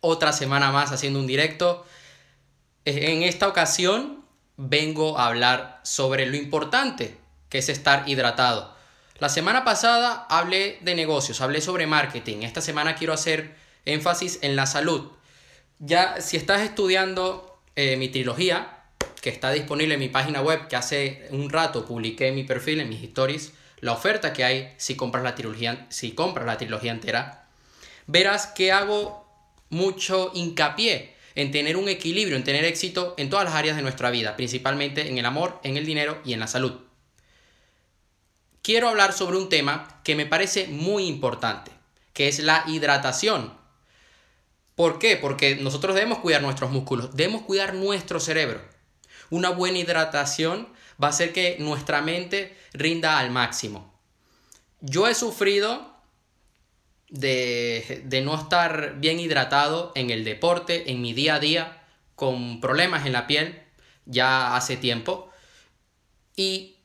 otra semana más haciendo un directo. Eh, en esta ocasión vengo a hablar sobre lo importante que es estar hidratado. La semana pasada hablé de negocios, hablé sobre marketing. Esta semana quiero hacer énfasis en la salud. Ya si estás estudiando eh, mi trilogía, que está disponible en mi página web, que hace un rato publiqué en mi perfil, en mis stories, la oferta que hay si compras la trilogía, si compras la trilogía entera, verás que hago mucho hincapié en tener un equilibrio, en tener éxito en todas las áreas de nuestra vida, principalmente en el amor, en el dinero y en la salud. Quiero hablar sobre un tema que me parece muy importante, que es la hidratación. ¿Por qué? Porque nosotros debemos cuidar nuestros músculos, debemos cuidar nuestro cerebro. Una buena hidratación va a hacer que nuestra mente rinda al máximo. Yo he sufrido de, no estar bien hidratado en el deporte, en mi día a día, con problemas en la piel ya hace tiempo. Y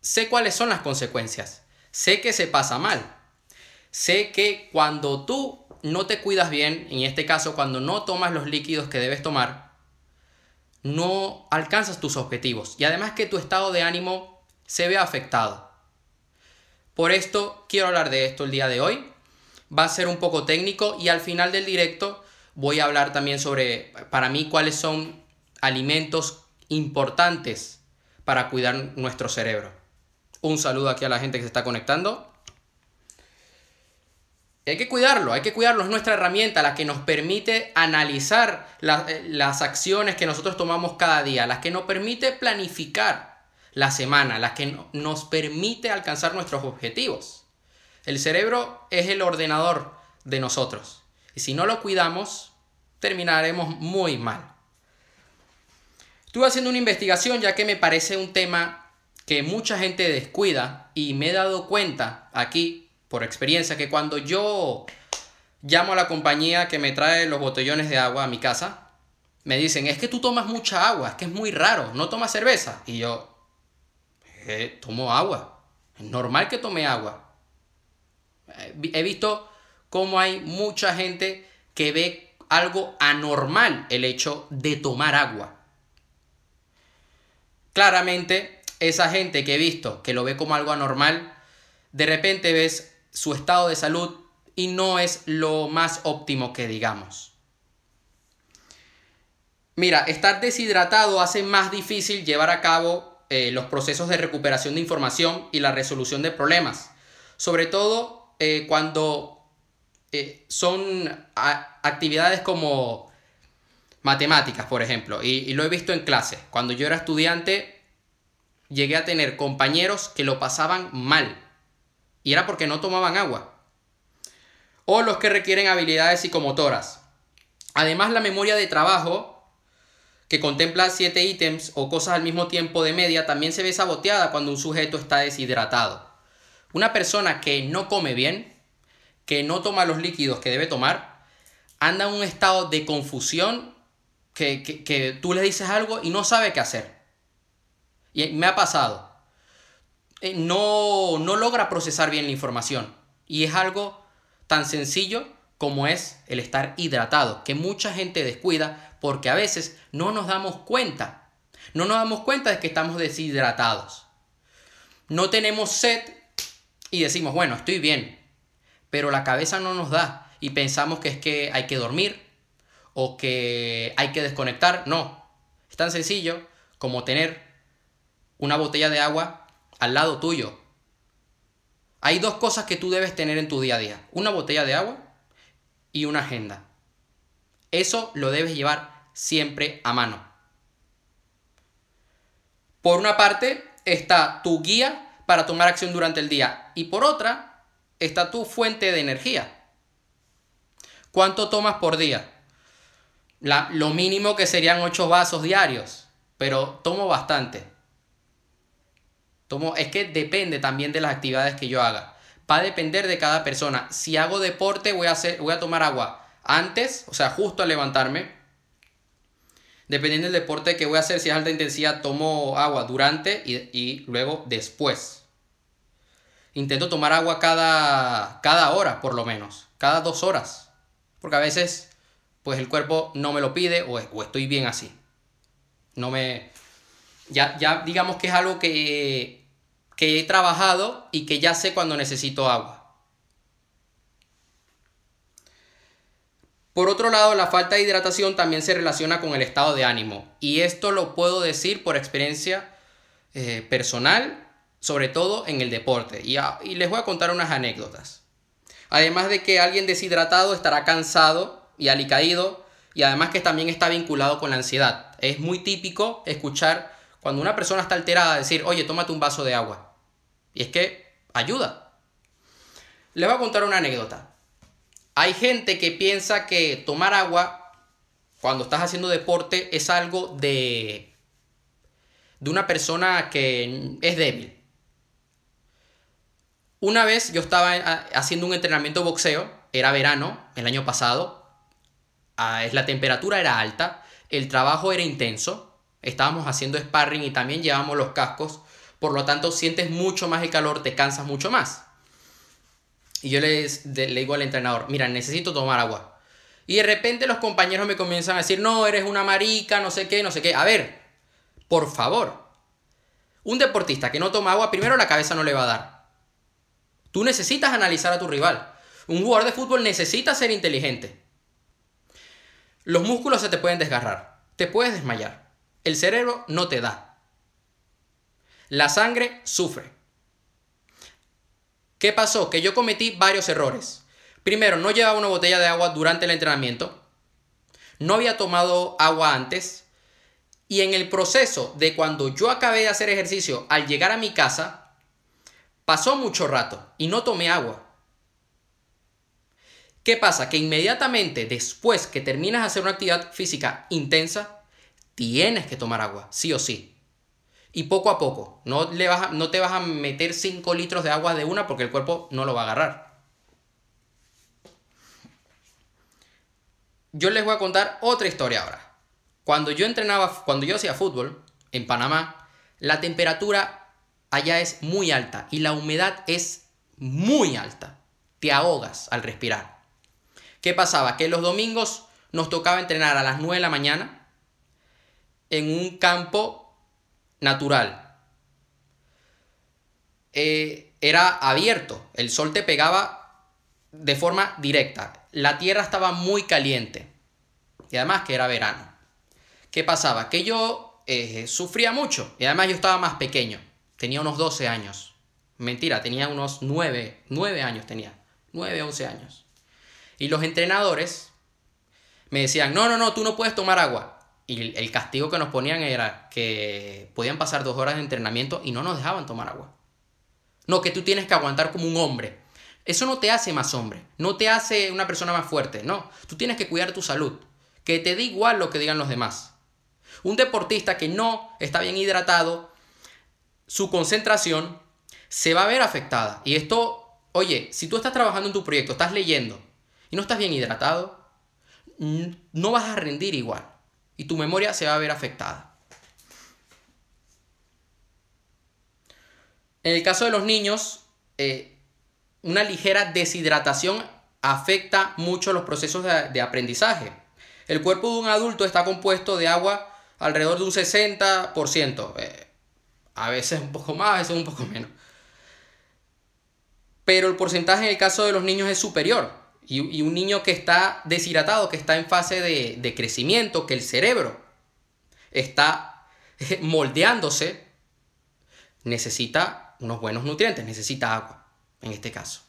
sé cuáles son las consecuencias. Sé que se pasa mal. Sé que cuando tú no te cuidas bien, en este caso cuando no tomas los líquidos que debes tomar, no alcanzas tus objetivos. Y además que tu estado de ánimo se ve afectado. Por esto quiero hablar de esto el día de hoy va a ser un poco técnico y al final del directo voy a hablar también sobre, para mí, cuáles son alimentos importantes para cuidar nuestro cerebro. Un saludo aquí a la gente que se está conectando. Hay que cuidarlo, hay que cuidarlo, es nuestra herramienta, la que nos permite analizar eh, las acciones que nosotros tomamos cada día, las que nos permite planificar la semana, las que nos permite alcanzar nuestros objetivos. El cerebro es el ordenador de nosotros. Y si no lo cuidamos, terminaremos muy mal. Estuve haciendo una investigación ya que me parece un tema que mucha gente descuida y me he dado cuenta aquí, por experiencia, que cuando yo llamo a la compañía que me trae los botellones de agua a mi casa, me dicen, es que tú tomas mucha agua, es que es muy raro, no tomas cerveza. Y yo, eh, tomo agua, es normal que tome agua. He visto cómo hay mucha gente que ve algo anormal el hecho de tomar agua. Claramente, esa gente que he visto que lo ve como algo anormal, de repente ves su estado de salud y no es lo más óptimo que digamos. Mira, estar deshidratado hace más difícil llevar a cabo eh, los procesos de recuperación de información y la resolución de problemas, sobre todo eh, cuando eh, son actividades como matemáticas, por ejemplo, y, lo he visto en clase. Cuando yo era estudiante, llegué a tener compañeros que lo pasaban mal, y era porque no tomaban agua. O los que requieren habilidades psicomotoras. Además, la memoria de trabajo, que contempla siete ítems o cosas al mismo tiempo de media, también se ve saboteada cuando un sujeto está deshidratado. Una persona que no come bien, que no toma los líquidos que debe tomar, anda en un estado de confusión que, tú le dices algo y no sabe qué hacer. Y me ha pasado. Eh, no, no logra procesar bien la información. Y es algo tan sencillo como es el estar hidratado, que mucha gente descuida porque a veces no nos damos cuenta. No nos damos cuenta de que estamos deshidratados. No tenemos sed y decimos, bueno, estoy bien, pero la cabeza no nos da y pensamos que es que hay que dormir o que hay que desconectar. No, es tan sencillo como tener una botella de agua al lado tuyo. Hay dos cosas que tú debes tener en tu día a día, una botella de agua y una agenda. Eso lo debes llevar siempre a mano. Por una parte está tu guía para tomar acción durante el día. Y por otra, está tu fuente de energía. ¿Cuánto tomas por día? lo mínimo que serían 8 vasos diarios, pero tomo bastante. Tomo, es que depende también de las actividades que yo haga. Va a depender de cada persona. Si hago deporte, voy a, hacer, voy a tomar agua antes, o sea, justo al levantarme. Dependiendo del deporte que voy a hacer, si es alta intensidad, tomo agua durante y luego después. Intento tomar agua cada, cada hora, por lo menos, cada dos horas. Porque a veces pues el cuerpo no me lo pide o, o estoy bien así. No me... Ya, ya digamos que es algo que, que he trabajado y que ya sé cuando necesito agua. Por otro lado, la falta de hidratación también se relaciona con el estado de ánimo. Y esto lo puedo decir por experiencia eh, personal, sobre todo en el deporte. Y, y les voy a contar unas anécdotas. Además de que alguien deshidratado estará cansado y alicaído, y además que también está vinculado con la ansiedad. Es muy típico escuchar cuando una persona está alterada decir, oye, tómate un vaso de agua. Y es que ayuda. Les voy a contar una anécdota. Hay gente que piensa que tomar agua cuando estás haciendo deporte es algo de, de una persona que es débil. Una vez yo estaba haciendo un entrenamiento de boxeo, era verano, el año pasado, ah, la temperatura era alta, el trabajo era intenso, estábamos haciendo sparring y también llevamos los cascos, por lo tanto sientes mucho más el calor, te cansas mucho más. Y yo le, le digo al entrenador, mira, necesito tomar agua. Y de repente los compañeros me comienzan a decir, no, eres una marica, no sé qué, no sé qué. A ver, por favor. Un deportista que no toma agua, primero la cabeza no le va a dar. Tú necesitas analizar a tu rival. Un jugador de fútbol necesita ser inteligente. Los músculos se te pueden desgarrar. Te puedes desmayar. El cerebro no te da. La sangre sufre. ¿Qué pasó? Que yo cometí varios errores. Primero, no llevaba una botella de agua durante el entrenamiento. No había tomado agua antes. Y en el proceso de cuando yo acabé de hacer ejercicio, al llegar a mi casa, pasó mucho rato y no tomé agua. ¿Qué pasa? Que inmediatamente después que terminas de hacer una actividad física intensa, tienes que tomar agua, sí o sí y poco a poco. No, le vas no te vas a meter 5 litros de agua de una porque el cuerpo no lo va a agarrar. Yo les voy a contar otra historia ahora. Cuando yo entrenaba, cuando yo hacía fútbol en Panamá, la temperatura allá es muy alta y la humedad es muy alta. Te ahogas al respirar. ¿Qué pasaba? Que los domingos nos tocaba entrenar a las 9 de la mañana en un campo natural. Eh, era abierto, el sol te pegaba de forma directa, la tierra estaba muy caliente y además que era verano. ¿Qué pasaba? Que yo eh, sufría mucho y además yo estaba más pequeño, tenía unos 12 años. Mentira, tenía unos 9, 9 años tenía, 9, 11 años. Y los entrenadores me decían, no, no, no, tú no puedes tomar agua. Y el castigo que nos ponían era que podían pasar dos horas de entrenamiento y no nos dejaban tomar agua. No, que tú tienes que aguantar como un hombre. Eso no te hace más hombre, no te hace una persona más fuerte, no. Tú tienes que cuidar tu salud, que te dé igual lo que digan los demás. Un deportista que no está bien hidratado, su concentración se va a ver afectada. Y esto, oye, si tú estás trabajando en tu proyecto, estás leyendo y no estás bien hidratado, no vas a rendir igual y tu memoria se va a ver afectada. En el caso de los niños, eh, una ligera deshidratación afecta mucho los procesos de, aprendizaje. El cuerpo de un adulto está compuesto de agua alrededor de un 60%, eh, a veces un poco más, a veces un poco menos. Pero el porcentaje en el caso de los niños es superior. Y, un niño que está deshidratado, que está en fase de, de crecimiento, que el cerebro está moldeándose, necesita unos buenos nutrientes, necesita agua, en este caso.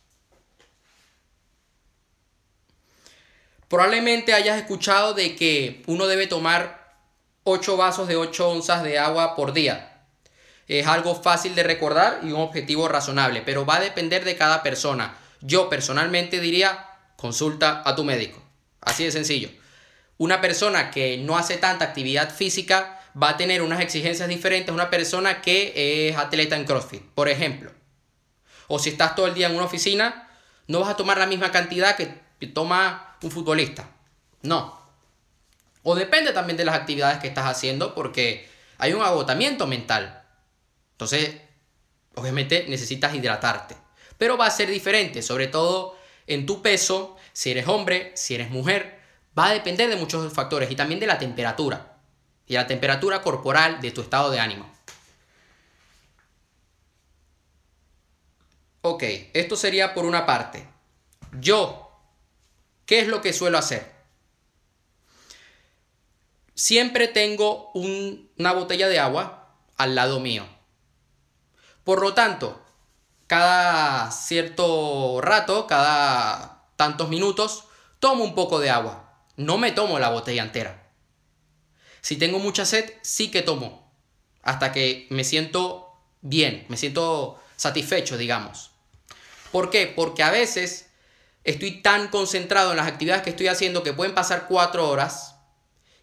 Probablemente hayas escuchado de que uno debe tomar 8 vasos de 8 onzas de agua por día. Es algo fácil de recordar y un objetivo razonable, pero va a depender de cada persona. Yo personalmente diría consulta a tu médico. Así de sencillo. Una persona que no hace tanta actividad física va a tener unas exigencias diferentes a una persona que es atleta en CrossFit, por ejemplo. O si estás todo el día en una oficina, no vas a tomar la misma cantidad que toma un futbolista. No. O depende también de las actividades que estás haciendo porque hay un agotamiento mental. Entonces, obviamente necesitas hidratarte. Pero va a ser diferente, sobre todo en tu peso, si eres hombre, si eres mujer, va a depender de muchos factores y también de la temperatura y la temperatura corporal de tu estado de ánimo. Ok, esto sería por una parte. Yo, ¿qué es lo que suelo hacer? Siempre tengo una botella de agua al lado mío. Por lo tanto, cada cierto rato, cada tantos minutos, tomo un poco de agua. No me tomo la botella entera. Si tengo mucha sed, sí que tomo. Hasta que me siento bien, me siento satisfecho, digamos. ¿Por qué? Porque a veces estoy tan concentrado en las actividades que estoy haciendo que pueden pasar cuatro horas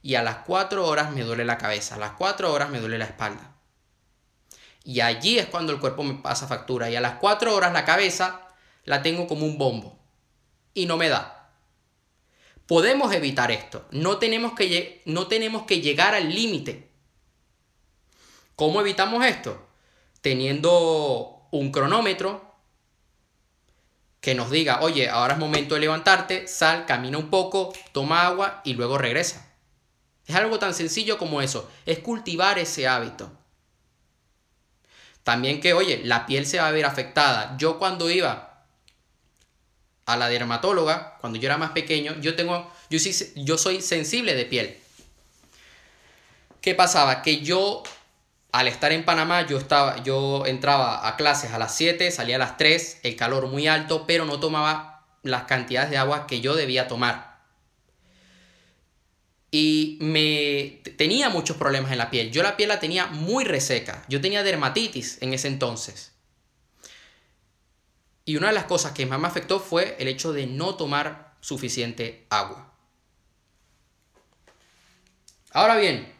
y a las cuatro horas me duele la cabeza, a las cuatro horas me duele la espalda. Y allí es cuando el cuerpo me pasa factura. Y a las 4 horas la cabeza la tengo como un bombo. Y no me da. Podemos evitar esto. No tenemos que, no tenemos que llegar al límite. ¿Cómo evitamos esto? Teniendo un cronómetro que nos diga, oye, ahora es momento de levantarte, sal, camina un poco, toma agua y luego regresa. Es algo tan sencillo como eso, es cultivar ese hábito. También que, oye, la piel se va a ver afectada. Yo cuando iba a la dermatóloga, cuando yo era más pequeño, yo tengo, yo, yo soy sensible de piel. ¿Qué pasaba? Que yo, al estar en Panamá, yo, estaba, yo entraba a clases a las 7, salía a las 3, el calor muy alto, pero no tomaba las cantidades de agua que yo debía tomar y me tenía muchos problemas en la piel. Yo la piel la tenía muy reseca. Yo tenía dermatitis en ese entonces. Y una de las cosas que más me afectó fue el hecho de no tomar suficiente agua. Ahora bien,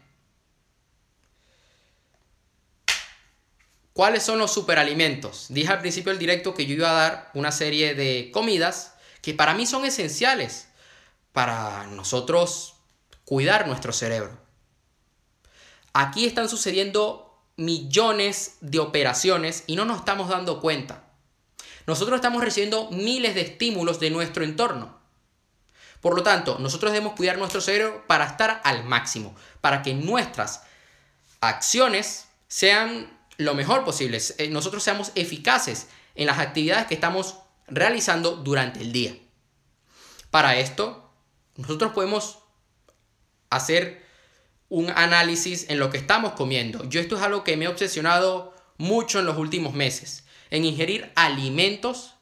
¿cuáles son los superalimentos? Dije al principio del directo que yo iba a dar una serie de comidas que para mí son esenciales para nosotros cuidar nuestro cerebro. Aquí están sucediendo millones de operaciones y no nos estamos dando cuenta. Nosotros estamos recibiendo miles de estímulos de nuestro entorno. Por lo tanto, nosotros debemos cuidar nuestro cerebro para estar al máximo, para que nuestras acciones sean lo mejor posible, eh, nosotros seamos eficaces en las actividades que estamos realizando durante el día. Para esto, nosotros podemos hacer un análisis en lo que estamos comiendo. Yo esto es algo que me he obsesionado mucho en los últimos meses, en ingerir alimentos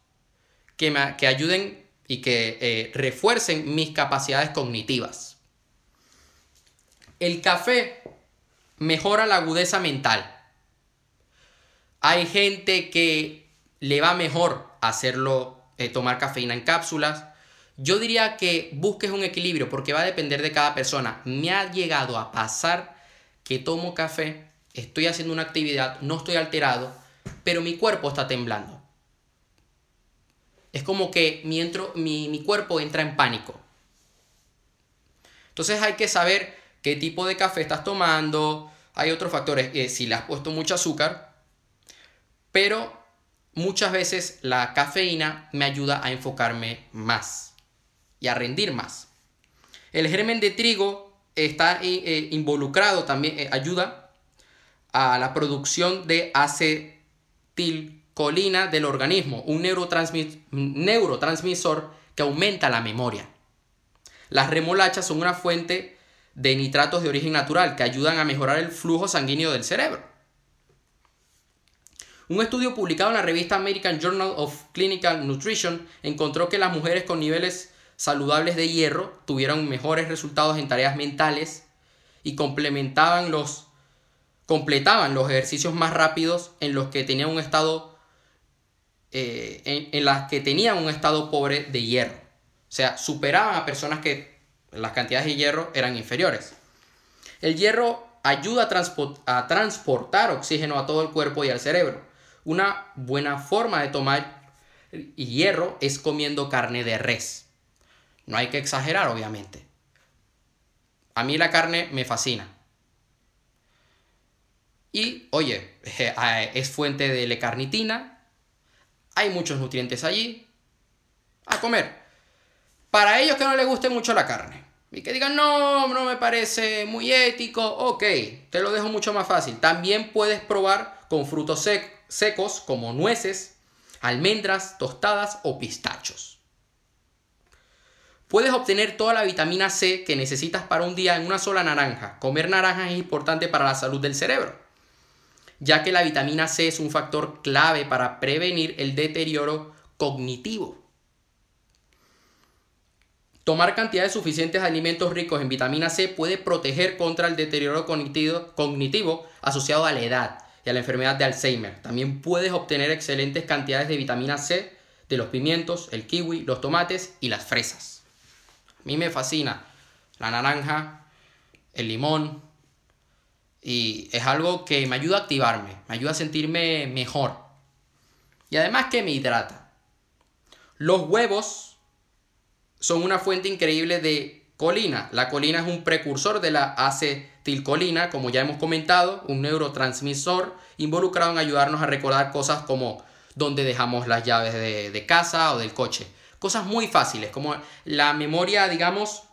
que, me, que ayuden y que eh, refuercen mis capacidades cognitivas. El café mejora la agudeza mental. Hay gente que le va mejor hacerlo, eh, tomar cafeína en cápsulas. Yo diría que busques un equilibrio porque va a depender de cada persona. Me ha llegado a pasar que tomo café, estoy haciendo una actividad, no estoy alterado, pero mi cuerpo está temblando. Es como que mi, mi, cuerpo entra en pánico. Entonces hay que saber qué tipo de café estás tomando. Hay otros factores, eh, si le has puesto mucho azúcar. Pero muchas veces la cafeína me ayuda a enfocarme más y a rendir más. El germen de trigo está eh, eh, involucrado también, eh, ayuda a la producción de acetilcolina del organismo, un neurotransmisor que aumenta la memoria. Las remolachas son una fuente de nitratos de origen natural que ayudan a mejorar el flujo sanguíneo del cerebro. Un estudio publicado en la revista American Journal of Clinical Nutrition encontró que las mujeres con niveles saludables de hierro tuvieron mejores resultados en tareas mentales y complementaban los completaban los ejercicios más rápidos en los que tenían un estado eh, en, en, las que tenían un estado pobre de hierro. O sea, superaban a personas que las cantidades de hierro eran inferiores. El hierro ayuda a, a transportar oxígeno a todo el cuerpo y al cerebro. Una buena forma de tomar hierro es comiendo carne de res. No hay que exagerar, obviamente. A mí la carne me fascina. Y, oye, es fuente de L-carnitina. Hay muchos nutrientes allí. A comer. Para ellos que no les guste mucho la carne. Y que digan, no, no me parece muy ético, ok, te lo dejo mucho más fácil. También puedes probar con frutos secos como nueces, almendras, tostadas o pistachos. Puedes obtener toda la vitamina C que necesitas para un día en una sola naranja. Comer naranjas es importante para la salud del cerebro, ya que la vitamina C es un factor clave para prevenir el deterioro cognitivo. Tomar cantidades suficientes de alimentos ricos en vitamina C puede proteger contra el deterioro cognitivo, asociado a la edad y a la enfermedad de Alzheimer. También puedes obtener excelentes cantidades de vitamina C de los pimientos, el kiwi, los tomates y las fresas. Mí me fascina la naranja, el limón y es algo que me ayuda a activarme, me ayuda a sentirme mejor y además que me hidrata. Los huevos son una fuente increíble de colina. La colina es un precursor de la acetilcolina, como ya hemos comentado, un neurotransmisor involucrado en ayudarnos a recordar cosas como dónde dejamos las llaves de, de casa o del coche. Cosas muy fáciles, como la memoria, digamos,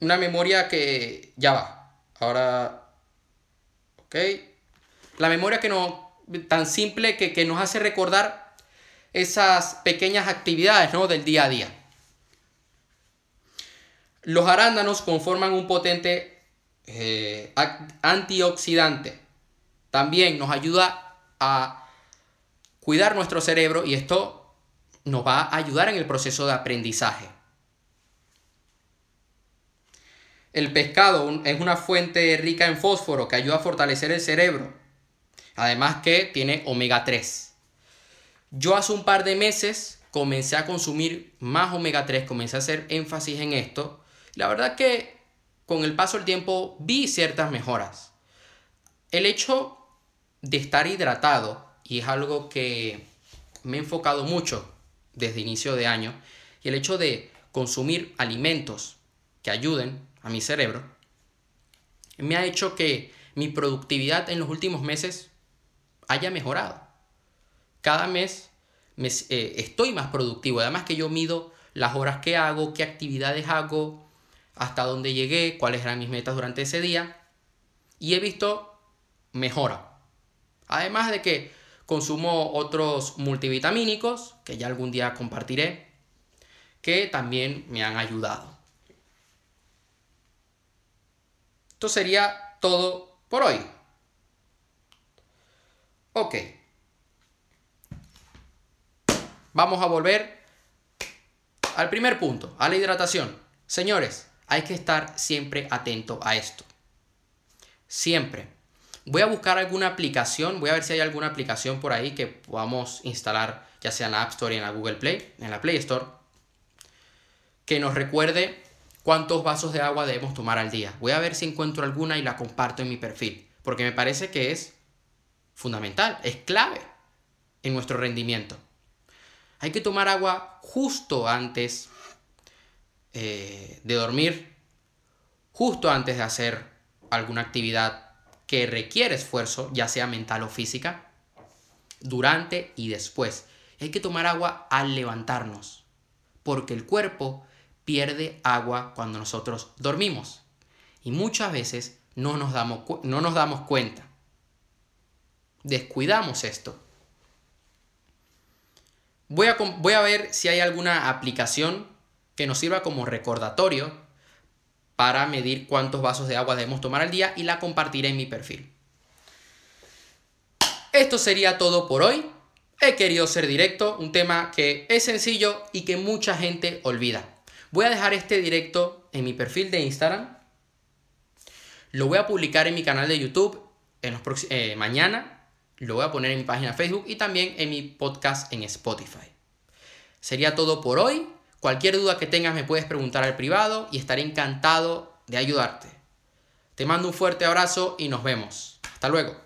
una memoria que ya va. Ahora, ok. La memoria que no, tan simple que, que nos hace recordar esas pequeñas actividades ¿no? del día a día. Los arándanos conforman un potente eh, antioxidante. También nos ayuda a cuidar nuestro cerebro y esto nos va a ayudar en el proceso de aprendizaje. El pescado es una fuente rica en fósforo que ayuda a fortalecer el cerebro. Además que tiene omega 3. Yo hace un par de meses comencé a consumir más omega 3, comencé a hacer énfasis en esto. La verdad que con el paso del tiempo vi ciertas mejoras. El hecho de estar hidratado, y es algo que me he enfocado mucho desde inicio de año, y el hecho de consumir alimentos que ayuden a mi cerebro, me ha hecho que mi productividad en los últimos meses haya mejorado cada mes me, eh, estoy más productivo. Además que yo mido las horas que hago, qué actividades hago, hasta dónde llegué, cuáles eran mis metas durante ese día. Y he visto mejora. Además de que consumo otros multivitamínicos, que ya algún día compartiré, que también me han ayudado. Esto sería todo por hoy. Ok. vamos a volver al primer punto, a la hidratación. Señores, hay que estar siempre atento a esto. Siempre. Voy a buscar alguna aplicación, voy a ver si hay alguna aplicación por ahí que podamos instalar, ya sea en la App Store y en la Google Play, en la Play Store, que nos recuerde cuántos vasos de agua debemos tomar al día. Voy a ver si encuentro alguna y la comparto en mi perfil, porque me parece que es fundamental, es clave en nuestro rendimiento. Hay que tomar agua justo antes eh, de dormir, justo antes de hacer alguna actividad requiere esfuerzo, ya sea mental o física, durante y después. Hay que tomar agua al levantarnos, porque el cuerpo pierde agua cuando nosotros dormimos. Y muchas veces no nos damos, no nos damos cuenta. Descuidamos esto. Voy a, ver si hay alguna aplicación que nos sirva como recordatorio para medir cuántos vasos de agua debemos tomar al día y la compartiré en mi perfil. Esto sería todo por hoy. He querido ser directo, un tema que es sencillo y que mucha gente olvida. Voy a dejar este directo en mi perfil de Instagram. Lo voy a publicar en mi canal de YouTube en los eh, mañana lo voy a poner en mi página Facebook y también en mi podcast en Spotify. Sería todo por hoy. Cualquier duda que tengas me puedes preguntar al privado y estaré encantado de ayudarte. Te mando un fuerte abrazo y nos vemos. Hasta luego.